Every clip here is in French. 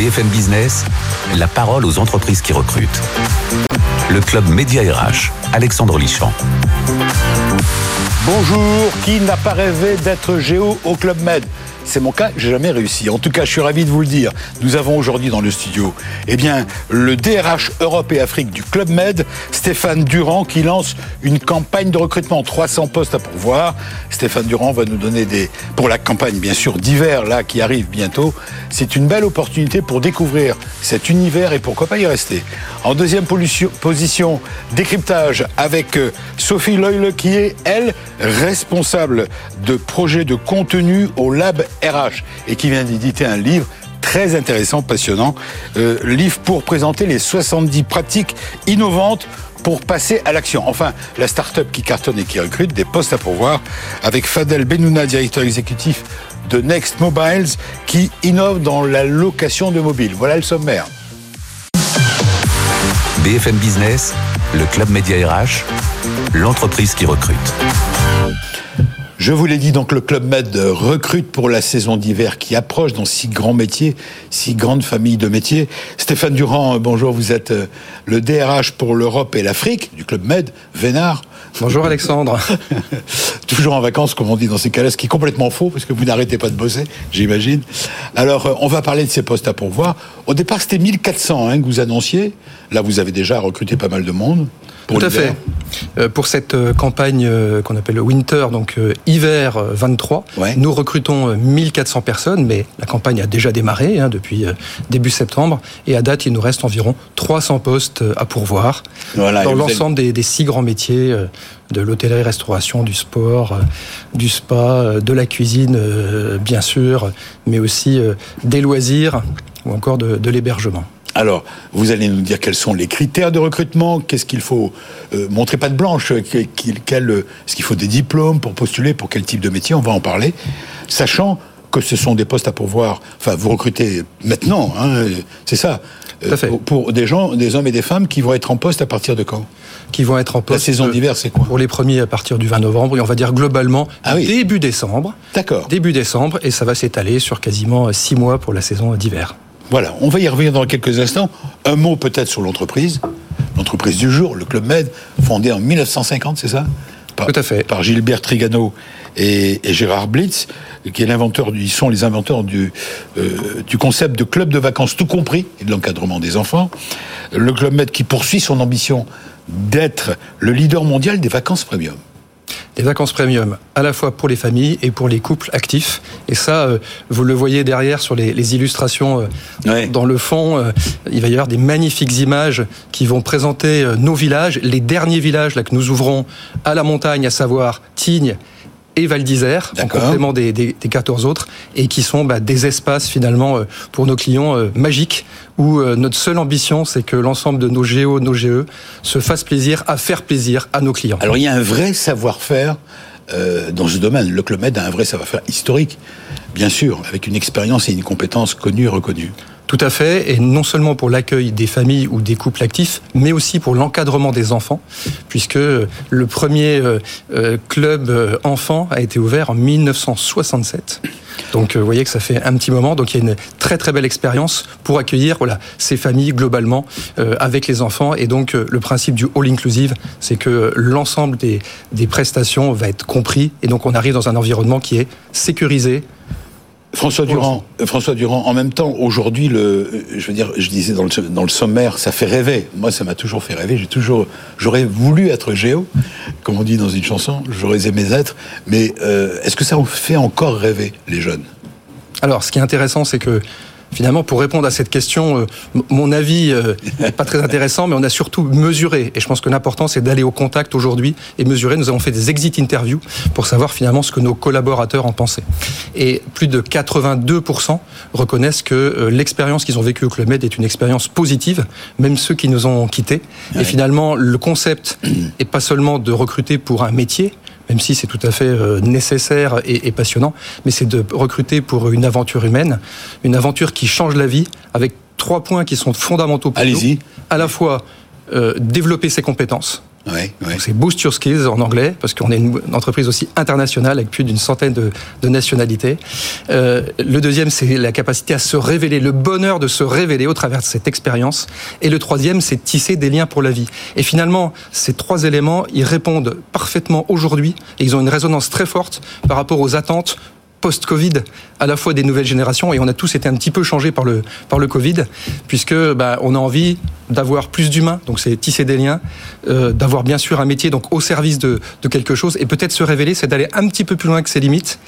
BFM Business, la parole aux entreprises qui recrutent. Le club Média RH, Alexandre Lichamp. Bonjour, qui n'a pas rêvé d'être géo au Club Med? C'est mon cas, j'ai jamais réussi. En tout cas, je suis ravi de vous le dire. Nous avons aujourd'hui dans le studio, eh bien, le DRH Europe et Afrique du Club Med, Stéphane Durand, qui lance une campagne de recrutement, 300 postes à pourvoir. Stéphane Durand va nous donner des, pour la campagne, bien sûr, d'hiver, là, qui arrive bientôt. C'est une belle opportunité pour découvrir cet univers et pourquoi pas y rester. En deuxième position, décryptage avec euh, Sophie Loyle, qui est, elle, responsable de projets de contenu au Lab RH et qui vient d'éditer un livre très intéressant, passionnant, euh, livre pour présenter les 70 pratiques innovantes pour passer à l'action. Enfin, la start-up qui cartonne et qui recrute des postes à pourvoir avec Fadel Benouna, directeur exécutif de Next Mobiles, qui innove dans la location de mobiles. Voilà le sommaire. BFM Business, le club média RH, l'entreprise qui recrute. Je vous l'ai dit, donc le Club Med recrute pour la saison d'hiver qui approche dans six grands métiers, six grandes familles de métiers. Stéphane Durand, bonjour, vous êtes euh, le DRH pour l'Europe et l'Afrique du Club Med, Vénard. Bonjour Alexandre. Toujours en vacances, comme on dit dans ces cas-là, ce qui est complètement faux, parce que vous n'arrêtez pas de bosser, j'imagine. Alors, euh, on va parler de ces postes à pourvoir. Au départ, c'était 1400 hein, que vous annonciez. Là, vous avez déjà recruté pas mal de monde. Tout à fait. Euh, pour cette euh, campagne euh, qu'on appelle le Winter, donc hiver 23, nous recrutons 1400 personnes, mais la campagne a déjà démarré hein, depuis début septembre, et à date, il nous reste environ 300 postes à pourvoir dans l'ensemble des, six grands métiers de l'hôtellerie-restauration, du sport, du spa, de la cuisine, bien sûr, mais aussi des loisirs ou encore de l'hébergement. Alors, vous allez nous dire quels sont les critères de recrutement, qu'est-ce qu'il faut euh, montrer pas de blanche, est-ce qu'il faut des diplômes pour postuler, pour quel type de métier, on va en parler, sachant que ce sont des postes à pourvoir, enfin vous recrutez maintenant, hein, c'est ça, euh, pour, des gens, des hommes et des femmes qui vont être en poste à partir de quand? Qui vont être en poste. La saison euh, d'hiver, c'est quoi? Pour les premiers à partir du 20 novembre, et on va dire globalement ah début décembre. D'accord. Début décembre, et ça va s'étaler sur quasiment six mois pour la saison d'hiver. Voilà, on va y revenir dans quelques instants. Un mot peut-être sur l'entreprise. L'entreprise du jour, le Club Med, fondé en 1950, c'est ça? Par, Tout à fait. Par Gilbert Trigano et, Gérard Blitz, qui est l'inventeur, ils sont les inventeurs du, euh, du concept de club de vacances tout compris et de l'encadrement des enfants. Le Club Med qui poursuit son ambition d'être le leader mondial des vacances premium des vacances premium, à la fois pour les familles et pour les couples actifs. Et ça, euh, vous le voyez derrière sur les, illustrations euh, dans le fond. Euh, il va y avoir des magnifiques images qui vont présenter nos villages, les derniers villages là que nous ouvrons à la montagne, à savoir Tignes et Val d'Isère, en complément des, des, 14 autres, et qui sont bah, des espaces finalement euh, pour nos clients euh, magiques, où euh, notre seule ambition, c'est que l'ensemble de nos géos, nos GE, se fassent plaisir à faire plaisir à nos clients. Alors il y a un vrai savoir-faire dans ce domaine. Le Club Med a un vrai savoir-faire historique, bien sûr, avec une expérience et une compétence connue et reconnue. Tout à fait, et non seulement pour l'accueil des familles ou des couples actifs, mais aussi pour l'encadrement des enfants, puisque le premier euh, euh, club euh, enfant a été ouvert en 1967. Donc vous voyez que ça fait un petit moment, donc il y a une très très belle expérience pour accueillir voilà, ces familles globalement avec les enfants. Et donc le principe du all inclusive, c'est que l'ensemble des, des prestations va être compris, et donc on arrive dans un environnement qui est sécurisé, François Durand, François Durand, en même temps, aujourd'hui, le, je veux dire, je disais dans le, dans le sommaire, ça fait rêver. Moi, ça m'a toujours fait rêver. J'ai toujours, j'aurais voulu être géo, comme on dit dans une chanson. J'aurais aimé être. Mais euh, est-ce que ça vous fait encore rêver les jeunes? Alors, ce qui est intéressant, c'est que finalement, pour répondre à cette question, euh, mon avis n'est pas très intéressant, mais on a surtout mesuré. Et je pense que l'important, c'est d'aller au contact aujourd'hui et mesurer. Nous avons fait des exit interviews pour savoir finalement ce que nos collaborateurs en pensaient. Et plus de 82% reconnaissent que l'expérience qu'ils ont vécue au Club Med est une expérience positive, même ceux qui nous ont quittés. Et finalement, le concept est pas seulement de recruter pour un métier, même si c'est tout à fait euh, nécessaire et, passionnant, mais c'est de recruter pour une aventure humaine, une aventure qui change la vie, avec trois points qui sont fondamentaux pour nous. À la fois euh, développer ses compétences, c'est Boost Your Skills en anglais, parce qu'on est une entreprise aussi internationale avec plus d'une centaine de, nationalités. Euh, le deuxième, c'est la capacité à se révéler, le bonheur de se révéler au travers de cette expérience. Et le troisième, c'est tisser des liens pour la vie. Et finalement, ces trois éléments, ils répondent parfaitement aujourd'hui et ils ont une résonance très forte par rapport aux attentes post-Covid, à la fois des nouvelles générations, et on a tous été un petit peu changés par le, par le Covid, puisque bah, on a envie d'avoir plus d'humains, donc c'est tisser des liens, euh, d'avoir bien sûr un métier donc au service de, de quelque chose, et peut-être se révéler, c'est d'aller un petit peu plus loin que ses limites,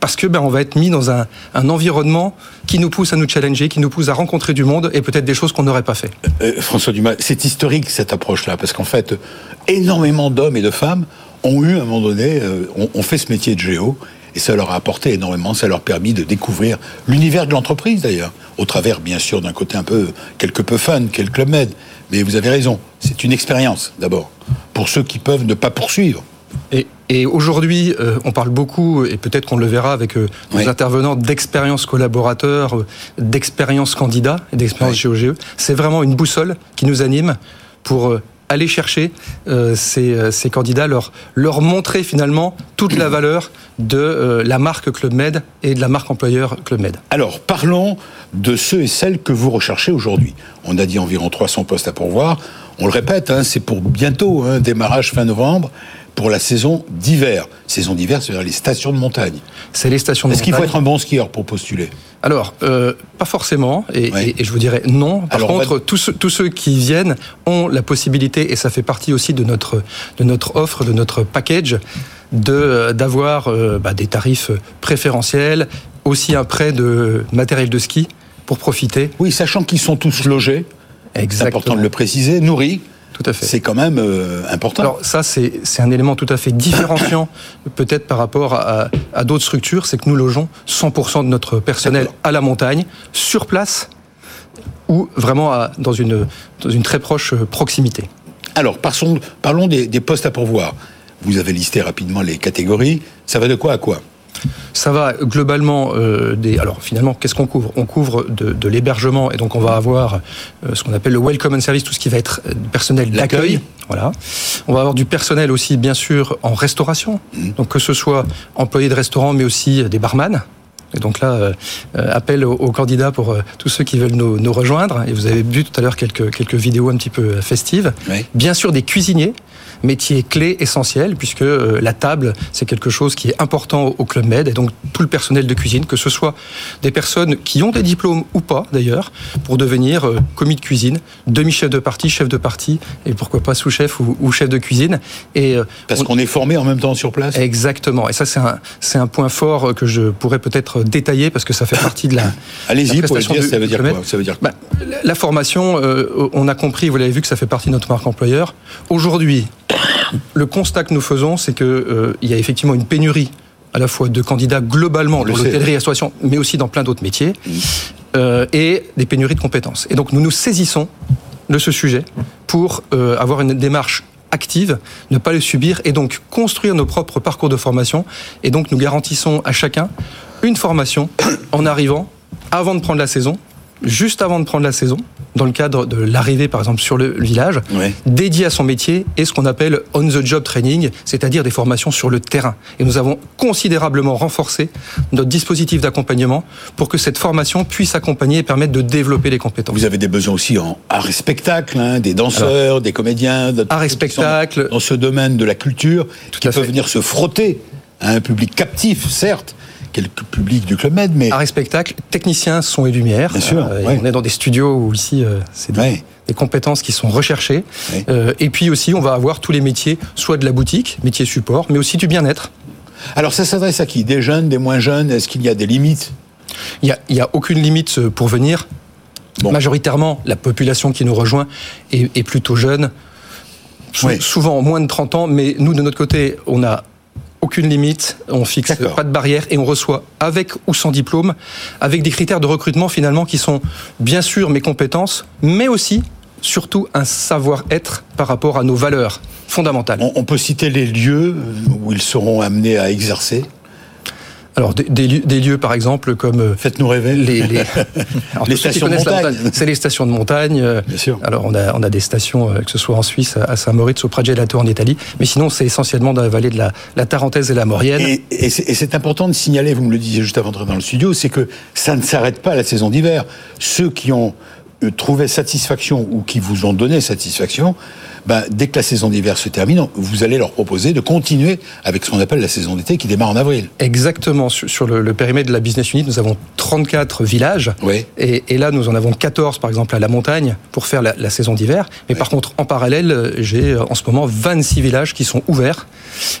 parce que ben, on va être mis dans un, un, environnement qui nous pousse à nous challenger, qui nous pousse à rencontrer du monde et peut-être des choses qu'on n'aurait pas fait. Euh, François Dumas, c'est historique cette approche-là, parce qu'en fait, énormément d'hommes et de femmes ont eu à un moment donné, euh, ont fait ce métier de géo et ça leur a apporté énormément, ça leur a permis de découvrir l'univers de l'entreprise d'ailleurs, au travers bien sûr d'un côté un peu, quelque peu fun, quel Club Med. Mais vous avez raison, c'est une expérience d'abord, pour ceux qui peuvent ne pas poursuivre. Et, et aujourd'hui, euh, on parle beaucoup, et peut-être qu'on le verra avec euh, nos intervenants, d'expérience collaborateur, euh, d'expérience candidat et d'expérience GOGE. C'est vraiment une boussole qui nous anime pour aller chercher euh, ces, ces, candidats, leur, leur montrer finalement toute la valeur de euh, la marque Club Med et de la marque employeur Club Med. Alors, parlons de ceux et celles que vous recherchez aujourd'hui. On a dit environ 300 postes à pourvoir. On le répète, hein, c'est pour bientôt, hein, démarrage fin novembre pour la saison d'hiver. Saison d'hiver, c'est-à-dire les stations de montagne. C'est les stations de montagne. Est-ce qu'il faut être un bon skieur pour postuler? Alors, euh, pas forcément, et, et, je vous dirais non. Par contre, tous, tous, ceux qui viennent ont la possibilité, et ça fait partie aussi de notre, de notre offre, de notre package, de d'avoir euh, bah, des tarifs préférentiels, aussi un prêt de matériel de ski pour profiter. Oui, sachant qu'ils sont tous logés. C'est important de le préciser, nourris. Tout à fait. C'est quand même euh, important. Alors ça, c'est un élément tout à fait différenciant, peut-être par rapport à, à d'autres structures, c'est que nous logeons 100% de notre personnel à la montagne, sur place, ou vraiment à, dans, une, dans une très proche proximité. Alors, parlons, parlons des, des postes à pourvoir. Vous avez listé rapidement les catégories. Ça va de quoi à quoi? Ça va globalement euh, des. Alors finalement, qu'est-ce qu'on couvre? On couvre de, de l'hébergement et donc on va avoir euh, ce qu'on appelle le welcome and service, tout ce qui va être euh, personnel d'accueil. Voilà. On va avoir du personnel aussi, bien sûr, en restauration. Mmh. Donc que ce soit employés de restaurant, mais aussi des barman. Et donc là, euh, appel aux, aux, candidats pour euh, tous ceux qui veulent nous, nous, rejoindre. Et vous avez vu tout à l'heure quelques, quelques vidéos un petit peu festives. Oui. Bien sûr, des cuisiniers métier clé essentiel puisque euh, la table c'est quelque chose qui est important au club med et donc tout le personnel de cuisine que ce soit des personnes qui ont des diplômes ou pas d'ailleurs pour devenir euh, commis de cuisine demi chef de partie chef de partie et pourquoi pas sous chef ou, chef de cuisine. Et euh, parce on... qu'on est formé en même temps sur place. Exactement. Et ça c'est un c'est un point fort que je pourrais peut-être détailler parce que ça fait partie de la allez-y pour dire ça veut dire quoi ça veut dire quoi bah, la formation euh, on a compris vous l'avez vu que ça fait partie de notre marque employeur. Aujourd'hui le constat que nous faisons, c'est qu'il euh, y a effectivement une pénurie à la fois de candidats globalement dans l'hôtellerie restauration, mais aussi dans plein d'autres métiers, euh, et des pénuries de compétences. Et donc nous nous saisissons de ce sujet pour euh, avoir une démarche active, ne pas le subir, et donc construire nos propres parcours de formation. Et donc nous garantissons à chacun une formation en arrivant avant de prendre la saison, juste avant de prendre la saison, dans le cadre de l'arrivée, par exemple, sur le village, ouais. dédié à son métier et ce qu'on appelle on-the-job training, c'est-à-dire des formations sur le terrain. Et nous avons considérablement renforcé notre dispositif d'accompagnement pour que cette formation puisse accompagner et permettre de développer les compétences. Vous avez des besoins aussi en art et spectacle, hein, des danseurs, Alors, des comédiens, art et spectacle, dans ce domaine de la culture, Tout qui peuvent venir se frotter à un public captif, certes, quelques publics du Club Med, mais... Art et spectacle, techniciens, son et lumière. Bien sûr. Euh, ouais. On est dans des studios où ici, euh, c'est des, ouais. des, compétences qui sont recherchées. Ouais. Euh, et puis aussi, on va avoir tous les métiers, soit de la boutique, métier support, mais aussi du bien-être. Alors ça s'adresse à qui? Des jeunes, des moins jeunes? Est-ce qu'il y a des limites? Il n'y a, a aucune limite pour venir. Majoritairement, la population qui nous rejoint est, plutôt jeune, souvent moins de 30 ans, mais nous, de notre côté, on n'a aucune limite, on fixe pas de barrière et on reçoit avec ou sans diplôme, avec des critères de recrutement finalement qui sont bien sûr mes compétences, mais aussi surtout un savoir-être par rapport à nos valeurs fondamentales. On, peut citer les lieux où ils seront amenés à exercer? Alors des, lieux, par exemple comme euh, faites-nous rêver les, les, stations de montagne. C'est les stations de montagne. Euh, Bien sûr. Alors on a on a des stations euh, que ce soit en Suisse, à Saint-Moritz, au Pragelato en Italie, mais sinon c'est essentiellement dans la vallée de la, la Tarentaise et la Maurienne. Et, et c'est important de signaler, vous me le disiez juste avant d'entrer dans le studio, c'est que ça ne s'arrête pas à la saison d'hiver. Ceux qui ont trouvé satisfaction ou qui vous ont donné satisfaction ben, dès que la saison d'hiver se termine, vous allez leur proposer de continuer avec ce qu'on appelle la saison d'été qui démarre en avril. Exactement. Sur le, périmètre de la Business Unit, nous avons 34 villages. Oui. Et, là, nous en avons 14, par exemple, à la montagne pour faire la, saison d'hiver. Mais par contre, en parallèle, j'ai euh, en ce moment 26 villages qui sont ouverts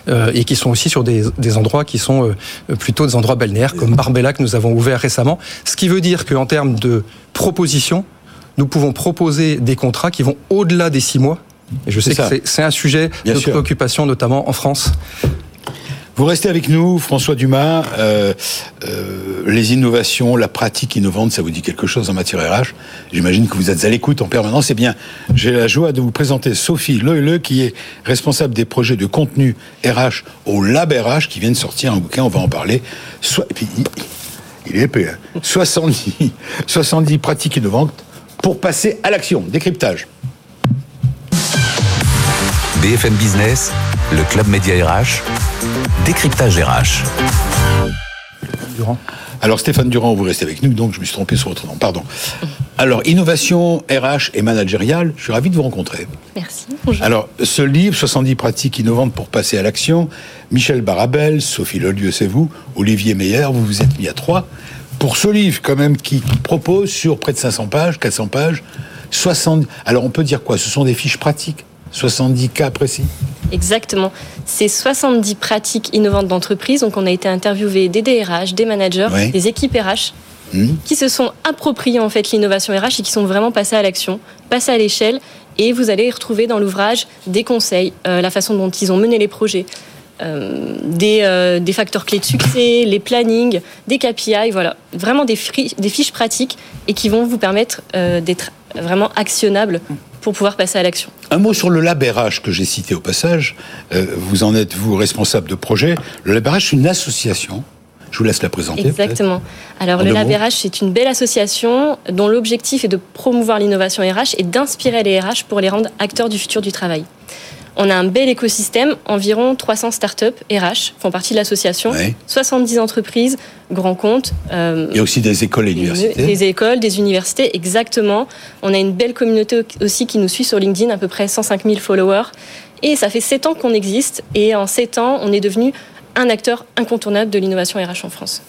euh, et qui sont aussi sur des, endroits qui sont euh, plutôt des endroits balnéaires, comme Barbella que nous avons ouvert récemment. Ce qui veut dire qu'en termes de propositions, nous pouvons proposer des contrats qui vont au-delà des six mois et je sais que c'est un sujet de préoccupation, notamment en France. Vous restez avec nous, François Dumas. Euh, euh, les innovations, la pratique innovante, ça vous dit quelque chose en matière RH J'imagine que vous êtes à l'écoute en permanence. Eh bien, j'ai la joie de vous présenter Sophie Loele, qui est responsable des projets de contenu RH au Lab RH, qui vient de sortir un bouquin, on va en parler. et puis, il est épais. 70, hein. 70 pratiques innovantes pour passer à l'action. Décryptage. BFM Business, le Club Média RH, décryptage RH. Durand. Alors Stéphane Durand, vous restez avec nous, donc je me suis trompé sur votre nom, pardon. Alors, innovation RH et managériale, je suis ravi de vous rencontrer. Merci. Bonjour. Alors, ce livre, 70 pratiques innovantes pour passer à l'action, Michel Barabel, Sophie Lelieu, c'est vous, Olivier Meyer, vous vous êtes mis à trois. Pour ce livre, quand même, qui propose sur près de 500 pages, 400 pages, 60... Alors, on peut dire quoi? Ce sont des fiches pratiques? 70 cas précis? Exactement. C'est 70 pratiques innovantes d'entreprise. Donc, on a été interviewé des DRH, des managers, des équipes RH hmm. qui se sont appropriés en fait l'innovation RH et qui sont vraiment passés à l'action, passés à l'échelle. Et vous allez y retrouver dans l'ouvrage des conseils, euh, la façon dont ils ont mené les projets, euh, des, euh, des, facteurs clés de succès, les plannings, des KPI, voilà, vraiment des, des fiches pratiques et qui vont vous permettre d'être vraiment actionnables pour pouvoir passer à l'action. Un mot sur le LabRH que j'ai cité au passage. Euh, vous en êtes, vous, responsable de projet. Le LabRH, c'est une association. Je vous laisse la présenter. Exactement. Alors, le LabRH, c'est une belle association dont l'objectif est de promouvoir l'innovation RH et d'inspirer les RH pour les rendre acteurs du futur du travail. On a un bel écosystème, environ 300 startups RH font partie de l'association, 70 entreprises, grands comptes. Euh, Il y a aussi des écoles et universités. Des écoles, des universités, exactement. On a une belle communauté aussi qui nous suit sur LinkedIn, à peu près 105 000 followers. Et ça fait 7 ans qu'on existe. Et en 7 ans, on est devenu un acteur incontournable de l'innovation RH en France.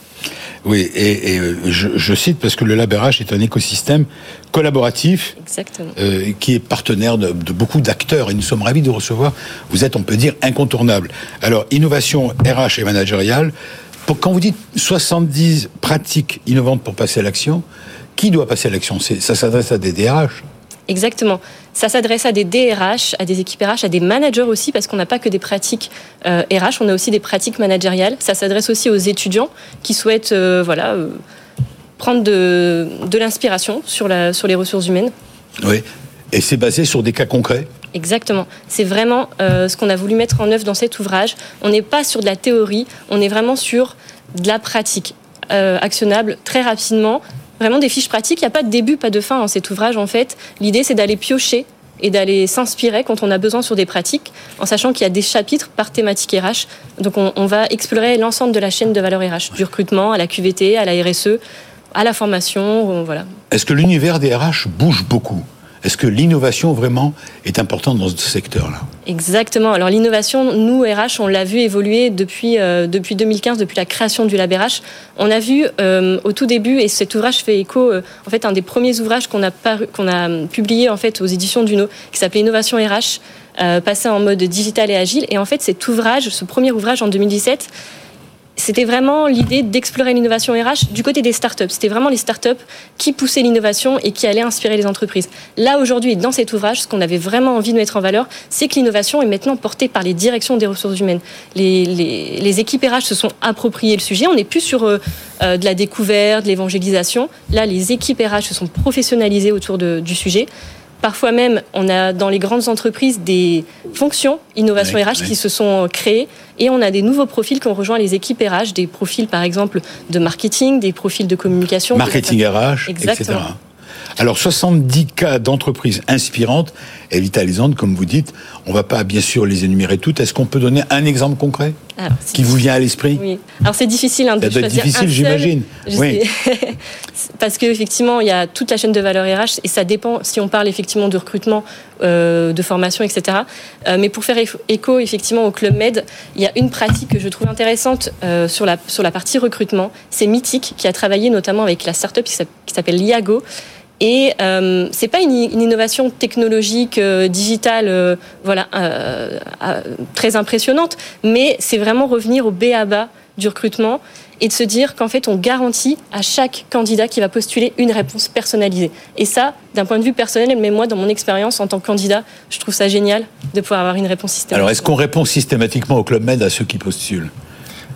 Oui, et, euh, je, cite parce que le LabRH est un écosystème collaboratif euh, qui est partenaire de, beaucoup d'acteurs et nous sommes ravis de recevoir. Vous êtes, on peut dire, incontournable. Alors, innovation RH et managériale, quand vous dites 70 pratiques innovantes pour passer à l'action, qui doit passer à l'action? Ça s'adresse à des DRH Exactement. Ça s'adresse à des DRH, à des équipes RH, à des managers aussi, parce qu'on n'a pas que des pratiques RH, euh, on a aussi des pratiques managériales. Ça s'adresse aussi aux étudiants qui souhaitent euh, voilà, euh, prendre de, de l'inspiration sur, la, sur les ressources humaines. Oui, et c'est basé sur des cas concrets? Exactement. C'est vraiment ce qu'on a voulu mettre en œuvre dans cet ouvrage. On n'est pas sur de la théorie, on est vraiment sur de la pratique actionnable très rapidement vraiment des fiches pratiques. Il n'y a pas de début, pas de fin en cet ouvrage en fait. L'idée c'est d'aller piocher et d'aller s'inspirer quand on a besoin sur des pratiques, en sachant qu'il y a des chapitres par thématique RH. Donc on, va explorer l'ensemble de la chaîne de valeur RH, du recrutement à la QVT, à la RSE, à la formation, voilà. Est-ce que l'univers des RH bouge beaucoup? Est-ce que l'innovation vraiment est importante dans ce secteur-là? Exactement. Alors l'innovation, nous RH, on l'a vu évoluer depuis euh, depuis 2015, depuis la création du Lab RH. On a vu euh, au tout début, et cet ouvrage fait écho, euh, en fait, un des premiers ouvrages qu'on a qu'on a publié en fait aux éditions Duno, qui s'appelait Innovation RH, passé en mode digital et agile. Et en fait, cet ouvrage, ce premier ouvrage en 2017 c'était vraiment l'idée d'explorer l'innovation RH du côté des startups. C'était vraiment les startups qui poussaient l'innovation et qui allaient inspirer les entreprises. Là, aujourd'hui, dans cet ouvrage, ce qu'on avait vraiment envie de mettre en valeur, c'est que l'innovation est maintenant portée par les directions des ressources humaines. Les, les, équipes RH se sont appropriées le sujet. On n'est plus sur euh, euh, de la découverte, de l'évangélisation. Là, les équipes RH se sont professionnalisées autour du sujet. Parfois même, on a dans les grandes entreprises des fonctions innovation RH qui se sont créées et on a des nouveaux profils qui ont rejoint les équipes RH, des profils par exemple de marketing, des profils de communication. Marketing RH, Exactement. etc. Alors 70 cas d'entreprises inspirantes et vitalisantes, comme vous dites. On ne va pas bien sûr les énumérer toutes. Est-ce qu'on peut donner un exemple concret qui vous vient à l'esprit? Oui. Alors c'est difficile hein, de choisir difficile, j'imagine. Oui. Parce qu'effectivement, il y a toute la chaîne de valeur RH et ça dépend si on parle effectivement de recrutement, euh, de formation, etc. Euh, mais pour faire écho effectivement au Club Med, il y a une pratique que je trouve intéressante euh, sur, la, sur la partie recrutement. C'est Mythique qui a travaillé notamment avec la startup qui s'appelle Liago et euh, c'est pas une, innovation technologique euh, digitale, euh, voilà, euh, très impressionnante, mais c'est vraiment revenir au B à bas du recrutement et de se dire qu'en fait on garantit à chaque candidat qui va postuler une réponse personnalisée. Et ça, d'un point de vue personnel, mais moi dans mon expérience en tant que candidat, je trouve ça génial de pouvoir avoir une réponse systématique. Alors est-ce qu'on répond systématiquement au Club Med à ceux qui postulent?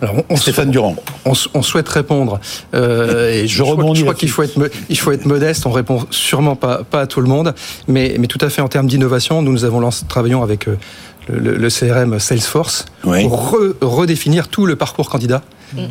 Alors, on, Stéphane Durand. On, souhaite répondre. Euh, et je, je, crois, je crois qu'il faut être, il faut être modeste. On répond sûrement pas, pas à tout le monde, mais, mais tout à fait en termes d'innovation. Nous, nous avons lancé, travaillons avec euh, le, le, CRM Salesforce pour redéfinir tout le parcours candidat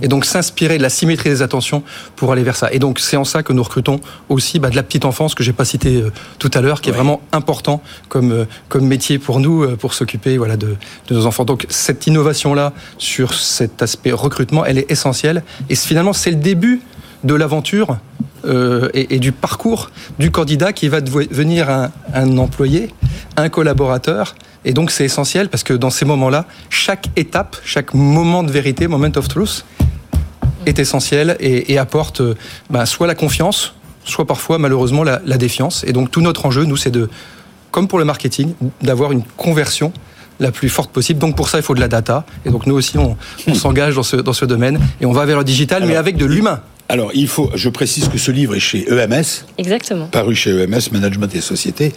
et donc s'inspirer de la symétrie des attentions pour aller vers ça. Et donc c'est en ça que nous recrutons aussi bah, de la petite enfance que j'ai pas cité euh, tout à l'heure, qui est vraiment important comme euh, comme métier pour nous euh, pour s'occuper voilà de, de, nos enfants. Donc cette innovation là sur cet aspect recrutement, elle est essentielle et finalement c'est le début de l'aventure euh, et, et, du parcours du candidat qui va devenir un, un employé, un collaborateur. Et donc c'est essentiel parce que dans ces moments-là, chaque étape, chaque moment de vérité, moment of truth, est essentiel et, et apporte euh, bah, soit la confiance, soit parfois malheureusement la, la défiance. Et donc tout notre enjeu, nous, c'est de, comme pour le marketing, d'avoir une conversion la plus forte possible. Donc pour ça, il faut de la data. Et donc nous aussi, on, on s'engage dans ce, dans ce domaine et on va vers le digital, mais avec de l'humain. Alors, il faut, je précise que ce livre est chez EMS. Exactement. Paru chez EMS, Management des sociétés.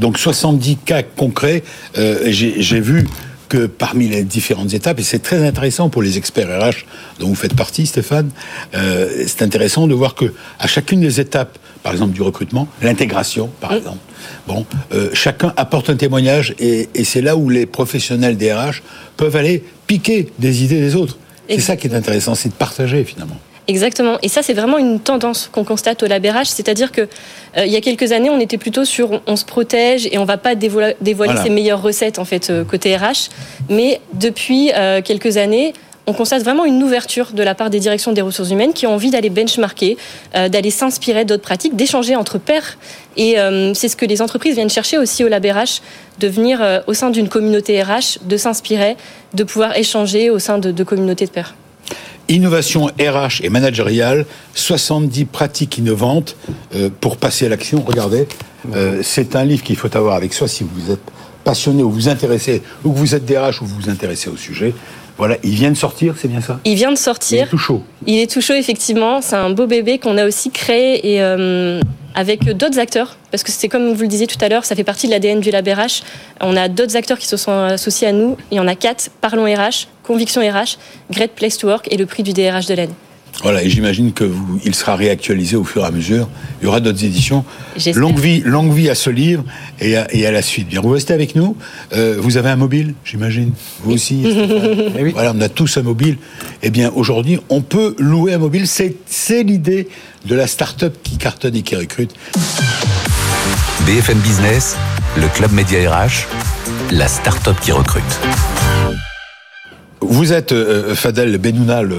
Donc, 70 cas concrets. Euh, J'ai vu que parmi les différentes étapes, et c'est très intéressant pour les experts RH dont vous faites partie, Stéphane, euh, c'est intéressant de voir que à chacune des étapes, par exemple du recrutement, l'intégration, par exemple, bon, euh, chacun apporte un témoignage, et, et c'est là où les professionnels des RH peuvent aller piquer des idées des autres. C'est ça qui est intéressant, c'est de partager finalement. Exactement. Et ça, c'est vraiment une tendance qu'on constate au labérage. C'est-à-dire que euh, il y a quelques années, on était plutôt sur on, se protège et on va pas dévoiler, ses meilleures recettes en fait euh, côté RH. Mais depuis euh, quelques années, on constate vraiment une ouverture de la part des directions des ressources humaines qui ont envie d'aller benchmarker, d'aller s'inspirer d'autres pratiques, d'échanger entre pairs. Et c'est ce que les entreprises viennent chercher aussi au LabRH, de venir au sein d'une communauté RH, de s'inspirer, de pouvoir échanger au sein de, de communautés de pairs. Innovation RH et managériale, 70 pratiques innovantes euh, pour passer à l'action. Regardez, euh, c'est un livre qu'il faut avoir avec soi si vous êtes passionné ou vous intéressez, ou que vous êtes DRH ou vous vous intéressez au sujet. Voilà, il vient de sortir, c'est bien ça? Il vient de sortir. Il est tout chaud. Il est tout chaud, effectivement. C'est un beau bébé qu'on a aussi créé et euh, avec d'autres acteurs, parce que c'est comme vous le disiez tout à l'heure, ça fait partie de l'ADN du Lab RH. On a d'autres acteurs qui se sont associés à nous. Il y en a quatre Parlons RH, Conviction RH, Great Place to Work et le prix du DRH de l'année. Voilà, et j'imagine que vous, il sera réactualisé au fur et à mesure. Il y aura d'autres éditions. Longue vie, longue vie à ce livre et à, et à la suite. Bien, vous restez avec nous. Euh, vous avez un mobile, j'imagine. Vous aussi. Eh oui. Voilà, on a tous un mobile. Eh bien, aujourd'hui, on peut louer un mobile. C'est l'idée de la start-up qui cartonne et qui recrute. BFM Business, le club média RH, la start-up qui recrute. Vous êtes euh, Fadel Benouna, le,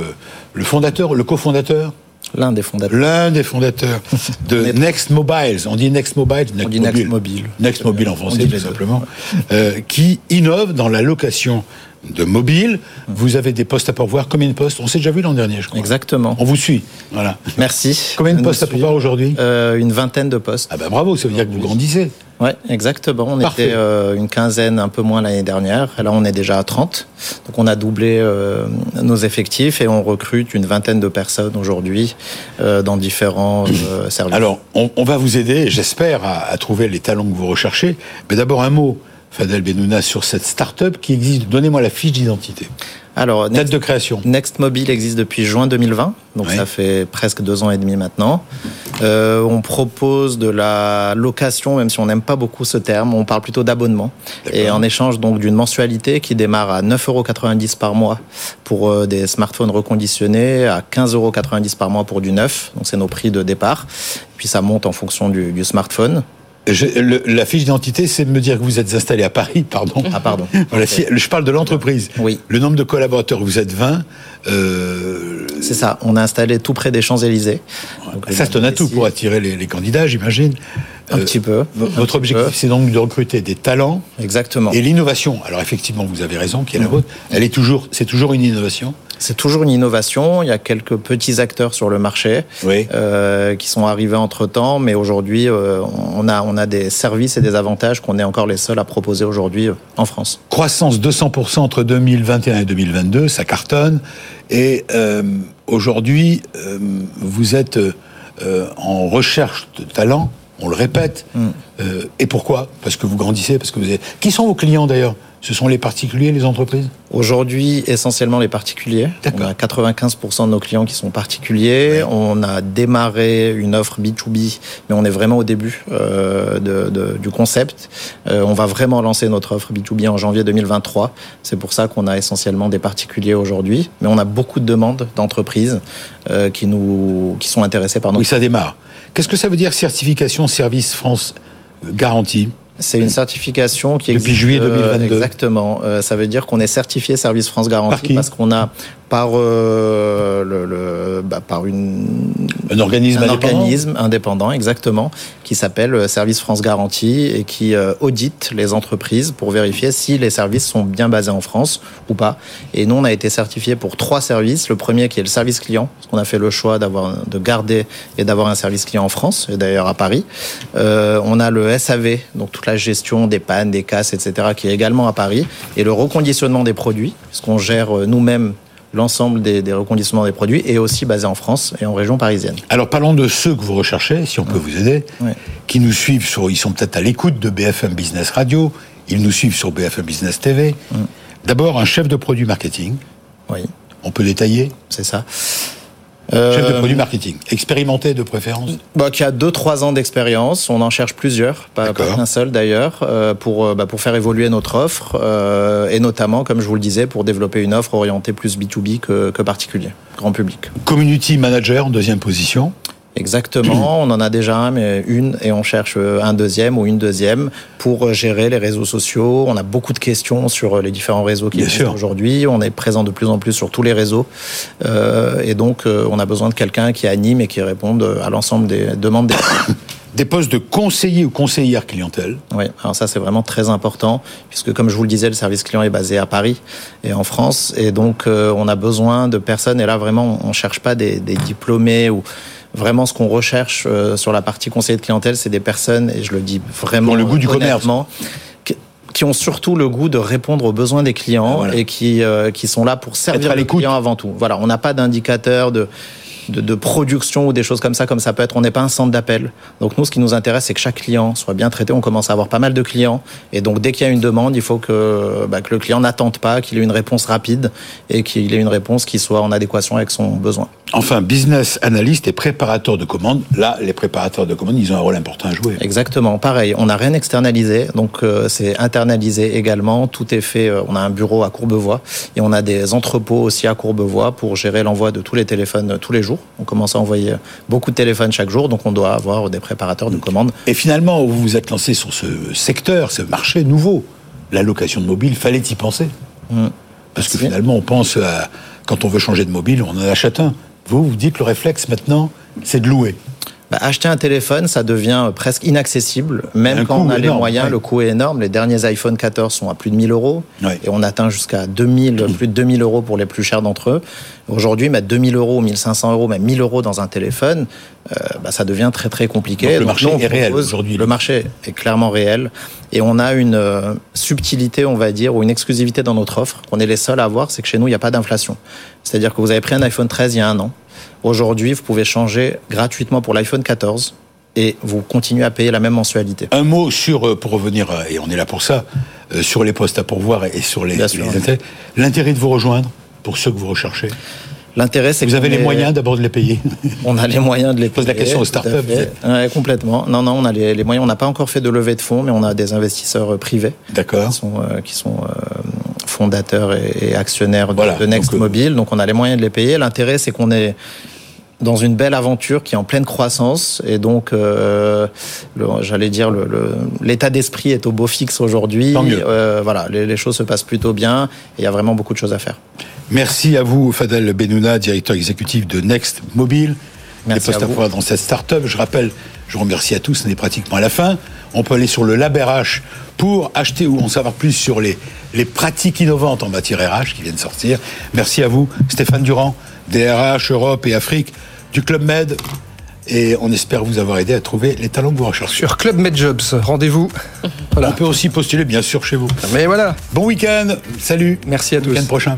le fondateur, le cofondateur L'un des fondateurs. L'un des fondateurs de Next Mobiles. On dit Next Mobiles, Next On dit Next Mobile. Next Mobile en français, tout simplement. Euh, qui innove dans la location de mobile. Vous avez des postes à pourvoir. Combien de postes On s'est déjà vu l'an dernier, je crois. Exactement. On vous suit. Voilà. Merci. Combien de postes à pourvoir aujourd'hui euh, Une vingtaine de postes. Ah ben bravo, ça veut dire que vous grandissez. Oui, exactement. On était euh, une quinzaine, un peu moins l'année dernière. Là, on est déjà à 30. Donc, on a doublé euh, nos effectifs et on recrute une vingtaine de personnes aujourd'hui euh, dans différents services. Alors, on, on, va vous aider, j'espère, à, à, trouver les talents que vous recherchez. Mais d'abord, un mot, Fadel Benouna, sur cette start-up qui existe. Donnez-moi la fiche d'identité. Alors, Next, de création. Next Mobile existe depuis juin 2020, donc ça fait presque deux ans et demi maintenant. Euh, on propose de la location, même si on n'aime pas beaucoup ce terme, on parle plutôt d'abonnement. Et en échange donc d'une mensualité qui démarre à 9,90 euros par mois pour euh, des smartphones reconditionnés, à 15,90 euros par mois pour du neuf, donc c'est nos prix de départ. Puis ça monte en fonction du, du smartphone. Je, le, la fiche d'identité, c'est de me dire que vous êtes installé à Paris, pardon. Ah, pardon. Voilà, si, je parle de l'entreprise. Oui. Le nombre de collaborateurs, vous êtes 20. Euh... C'est ça. On a installé tout près des Champs-Élysées. Ça, c'est un atout pour attirer les, les candidats, j'imagine. Un euh, petit peu. Votre objectif, c'est donc de recruter des talents. Exactement. Et l'innovation. Alors, effectivement, vous avez raison, qui est la vôtre. Elle est toujours, c'est toujours une innovation. C'est toujours une innovation. Il y a quelques petits acteurs sur le marché oui. euh, qui sont arrivés entre temps, mais aujourd'hui, euh, on, a, on a des services et des avantages qu'on est encore les seuls à proposer aujourd'hui euh, en France. Croissance 200% entre 2021 et 2022, ça cartonne. Et euh, aujourd'hui, vous êtes en recherche de talent, on le répète. Mm. et pourquoi? Parce que vous grandissez, parce que vous êtes. Qui sont vos clients d'ailleurs? Ce sont les particuliers, les entreprises? Aujourd'hui, essentiellement les particuliers. On a 95% de nos clients qui sont particuliers. Ouais. On a démarré une offre B2B, mais on est vraiment au début euh, de, de, du concept. Euh, on va vraiment lancer notre offre B2B en janvier 2023. C'est pour ça qu'on a essentiellement des particuliers aujourd'hui. Mais on a beaucoup de demandes d'entreprises euh, qui, nous, qui sont intéressées par notre... Oui, ça démarre. Qu'est-ce que ça veut dire certification service France garantie? C'est une certification qui Depuis juillet 2022. Euh, exactement. Euh, ça veut dire qu'on est certifié Service France Garantie parce qu'on a par euh, le, le bah, par une un organisme un indépendant organisme indépendant exactement qui s'appelle Service France Garantie et qui euh, audite les entreprises pour vérifier si les services sont bien basés en France ou pas. Et nous on a été certifié pour trois services. Le premier qui est le service client, parce qu'on a fait le choix d'avoir de garder et d'avoir un service client en France et d'ailleurs à Paris. Euh, on a le SAV donc toute la gestion des pannes, des casses, etc. qui est également à Paris et le reconditionnement des produits puisqu'on gère euh, nous-mêmes l'ensemble des, des, reconditionnements des produits est aussi basé en France et en région parisienne. Alors parlons de ceux que vous recherchez, si on peut vous aider, qui nous suivent sur, ils sont peut-être à l'écoute de BFM Business Radio, ils nous suivent sur BFM Business TV. Mm. D'abord un chef de produit marketing. Oui. On peut détailler C'est ça. Chef de produit marketing, expérimenté de préférence. Bah, Qui a 2-3 ans d'expérience, on en cherche plusieurs, pas, pas qu'un seul d'ailleurs, euh, pour, bah, pour faire évoluer notre offre, euh, et notamment, comme je vous le disais, pour développer une offre orientée plus B2B que, que particulier, grand public. Community manager en deuxième position Exactement, on en a déjà un, mais une, et on cherche un deuxième ou une deuxième pour gérer les réseaux sociaux. On a beaucoup de questions sur les différents réseaux qui existent aujourd'hui. On est présent de plus en plus sur tous les réseaux, euh, et donc euh, on a besoin de quelqu'un qui anime et qui réponde à l'ensemble des demandes des des postes de conseiller ou conseillère clientèle. Oui, alors ça c'est vraiment très important puisque comme je vous le disais, le service client est basé à Paris et en France et donc euh, on a besoin de personnes et là vraiment on cherche pas des, des diplômés ou vraiment ce qu'on recherche euh, sur la partie conseiller de clientèle, c'est des personnes et je le dis vraiment Dans le goût du qui ont surtout le goût de répondre aux besoins des clients voilà. et qui euh, qui sont là pour servir à le l'écoute. client avant tout. Voilà, on n'a pas d'indicateur de de, de, production ou des choses comme ça, comme ça peut être. On n'est pas un centre d'appel. Donc nous, ce qui nous intéresse, c'est que chaque client soit bien traité. On commence à avoir pas mal de clients. Et donc dès qu'il y a une demande, il faut que, bah, que le client n'attende pas, qu'il ait une réponse rapide et qu'il ait une réponse qui soit en adéquation avec son besoin. Enfin, business analyst et préparateur de commandes. Là, les préparateurs de commandes, ils ont un rôle important à jouer. Exactement. Pareil, on n'a rien externalisé. Donc euh, c'est internalisé également. Tout est fait. Euh, on a un bureau à Courbevoie et on a des entrepôts aussi à Courbevoie pour gérer l'envoi de tous les téléphones euh, tous les jours. On commence à envoyer beaucoup de téléphones chaque jour, donc on doit avoir des préparateurs de commandes. Et finalement, vous vous êtes lancé sur ce secteur, ce marché nouveau, la location de mobile, fallait y penser. Mmh. Parce que finalement, on pense à, quand on veut changer de mobile, on en achète un. Vous, vous dites le réflexe maintenant, c'est de louer. Bah, acheter un téléphone, ça devient presque inaccessible, même quand on a les moyens. Le coût est énorme. Les derniers iPhone 14 sont à plus de 1000 euros et on atteint jusqu'à 2000, plus de 2000 euros pour les plus chers d'entre eux. Aujourd'hui, mettre 2000 euros, 1500 euros, même 1000 euros dans un téléphone, euh, bah, ça devient très très compliqué. le marché est réel aujourd'hui. Le marché est clairement réel et on a une euh, subtilité, on va dire, ou une exclusivité dans notre offre. On est les seuls à avoir, c'est que chez nous, il n'y a pas d'inflation. C'est-à-dire que vous avez pris un iPhone 13 il y a un an Aujourd'hui, vous pouvez changer gratuitement pour l'iPhone 14 et vous continuez à payer la même mensualité. Un mot sur, euh, pour revenir, euh, et on est là pour ça, euh, sur les postes à pourvoir et sur les, L'intérêt de vous rejoindre pour ceux que vous recherchez? L'intérêt, c'est que vous avez les moyens d'abord de les payer. On a les moyens de les payer. Pose la question aux startups. Ouais, complètement. Non, non, on a les, moyens. On n'a pas encore fait de levée de fonds, mais on a des investisseurs privés. D'accord. Qui sont, qui sont fondateurs et, actionnaires de, Next Mobile. Donc, on a les moyens de les payer. L'intérêt, c'est qu'on est dans une belle aventure qui est en pleine croissance et donc euh, j'allais dire l'état d'esprit est au beau fixe aujourd'hui. Euh, voilà, les, choses se passent plutôt bien et il y a vraiment beaucoup de choses à faire. Merci à vous, Fadel Benouna, directeur exécutif de Next Mobile. Merci à vous. dans cette start-up. Je rappelle, je vous remercie à tous, on est pratiquement à la fin. On peut aller sur le Lab RH pour acheter ou en savoir plus sur les, les pratiques innovantes en matière RH qui viennent sortir. Merci à vous, Stéphane Durand, DRH Europe et Afrique du Club Med. Et on espère vous avoir aidé à trouver les talents que vous recherchez. Sur Club Med Jobs, rendez-vous. Voilà. On peut aussi postuler, bien sûr, chez vous. Mais voilà. Bon week-end. Salut. Merci à tous. Week-end prochain.